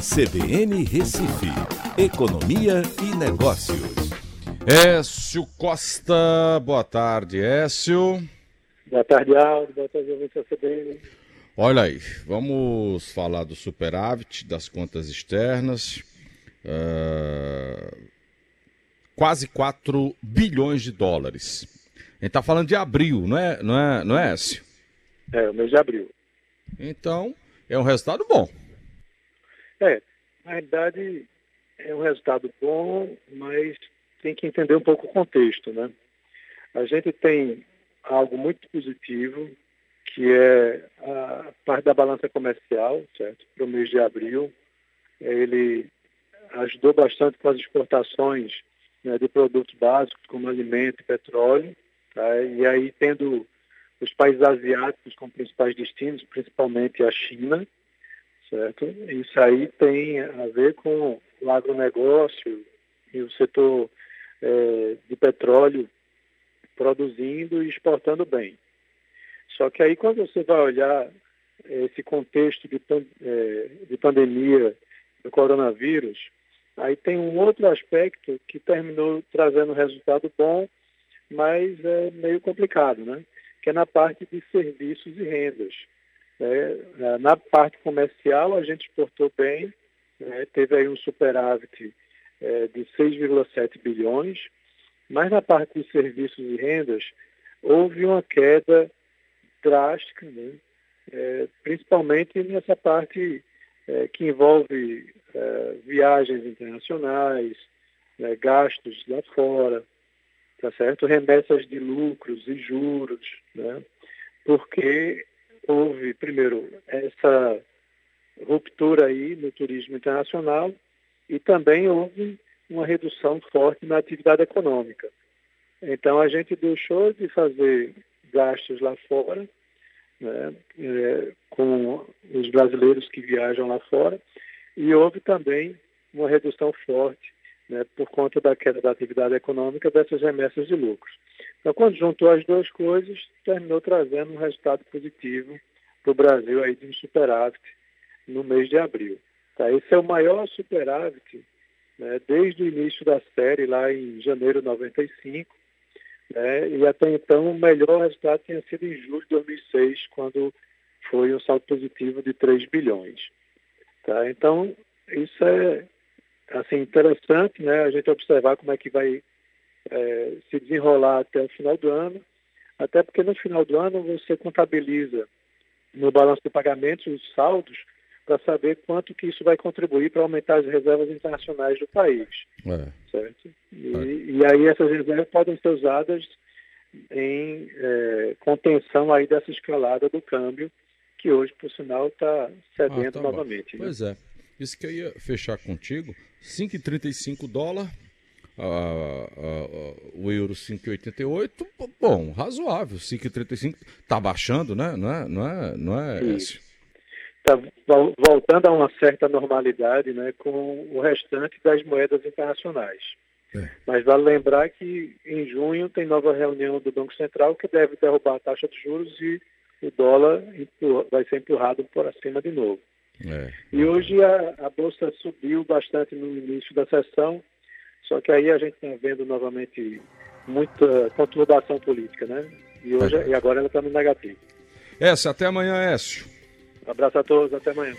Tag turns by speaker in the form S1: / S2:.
S1: CBN Recife, Economia e Negócios.
S2: Écio Costa, boa tarde, Écio.
S3: Boa tarde, Aldo. Boa tarde, ouvintes da CBN.
S2: Olha aí, vamos falar do superávit, das contas externas. Uh, quase 4 bilhões de dólares. A gente está falando de abril, não é, não é, não é, Écio?
S3: É, o mês de abril.
S2: Então, é um resultado bom.
S3: É, na realidade, é um resultado bom, mas tem que entender um pouco o contexto, né? A gente tem algo muito positivo, que é a parte da balança comercial, certo? Para o mês de abril. Ele ajudou bastante com as exportações né, de produtos básicos, como alimento e petróleo. Tá? E aí, tendo os países asiáticos como principais destinos, principalmente a China, certo? Isso aí tem a ver com o agronegócio e o setor é, de petróleo produzindo e exportando bem. Só que aí quando você vai olhar esse contexto de, é, de pandemia do coronavírus, aí tem um outro aspecto que terminou trazendo resultado bom, mas é meio complicado, né? que é na parte de serviços e rendas. É, na parte comercial, a gente exportou bem, né? teve aí um superávit é, de 6,7 bilhões, mas na parte de serviços e rendas, houve uma queda drástica, né? é, principalmente nessa parte é, que envolve é, viagens internacionais, né? gastos lá fora, tá certo? Remessas de lucros e juros, né? Porque houve, primeiro, essa ruptura aí no turismo internacional e também houve uma redução forte na atividade econômica. Então, a gente deixou de fazer gastos lá fora, né, é, com os brasileiros que viajam lá fora, e houve também uma redução forte né, por conta da queda da atividade econômica dessas remessas de lucros. Então, quando juntou as duas coisas, terminou trazendo um resultado positivo para o Brasil aí de um superávit no mês de abril. Tá? Esse é o maior superávit né, desde o início da série, lá em janeiro de 95, né, e até então o melhor resultado tinha sido em julho de 2006, quando foi um saldo positivo de 3 bilhões. Tá? Então, isso é assim, interessante né, a gente observar como é que vai é, se desenrolar até o final do ano, até porque no final do ano você contabiliza no balanço de pagamentos os saldos para saber quanto que isso vai contribuir para aumentar as reservas internacionais do país. É. Certo? E, é. e, aí essas reservas podem ser usadas em é, contenção aí dessa escalada do câmbio, que hoje, por sinal, está cedendo ah, tá novamente.
S2: Né? Pois é. Isso que eu ia fechar contigo. 5,35 dólar. Uh, uh, uh, o euro 5,88, bom, razoável, 5,35, está baixando, né? Não é, não é, não é.
S3: Está voltando a uma certa normalidade né, com o restante das moedas internacionais. É. Mas vale lembrar que em junho tem nova reunião do Banco Central que deve derrubar a taxa de juros e o dólar vai ser empurrado por acima de novo. É. E hoje a, a, Bolsa subiu bastante no início da sessão, só que aí a gente está vendo novamente muita conturbação política, né? E, hoje, é. e agora ela está no negativo.
S2: Essa, até amanhã, Écio.
S3: Um abraço a todos, até amanhã.